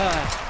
her.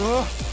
Oh.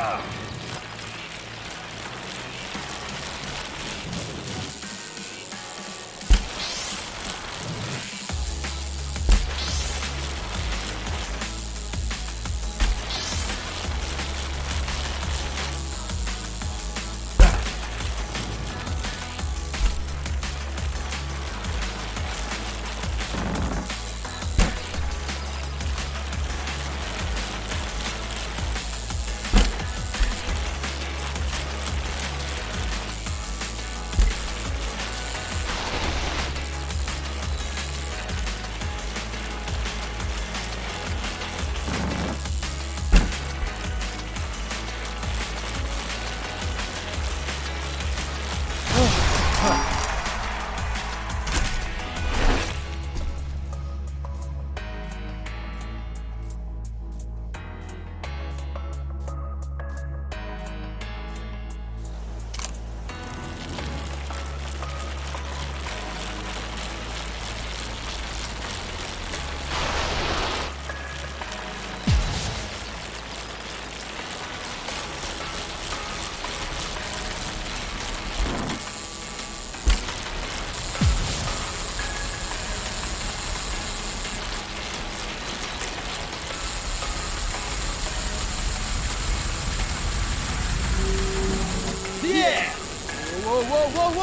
Ugh.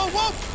Whoa, whoa,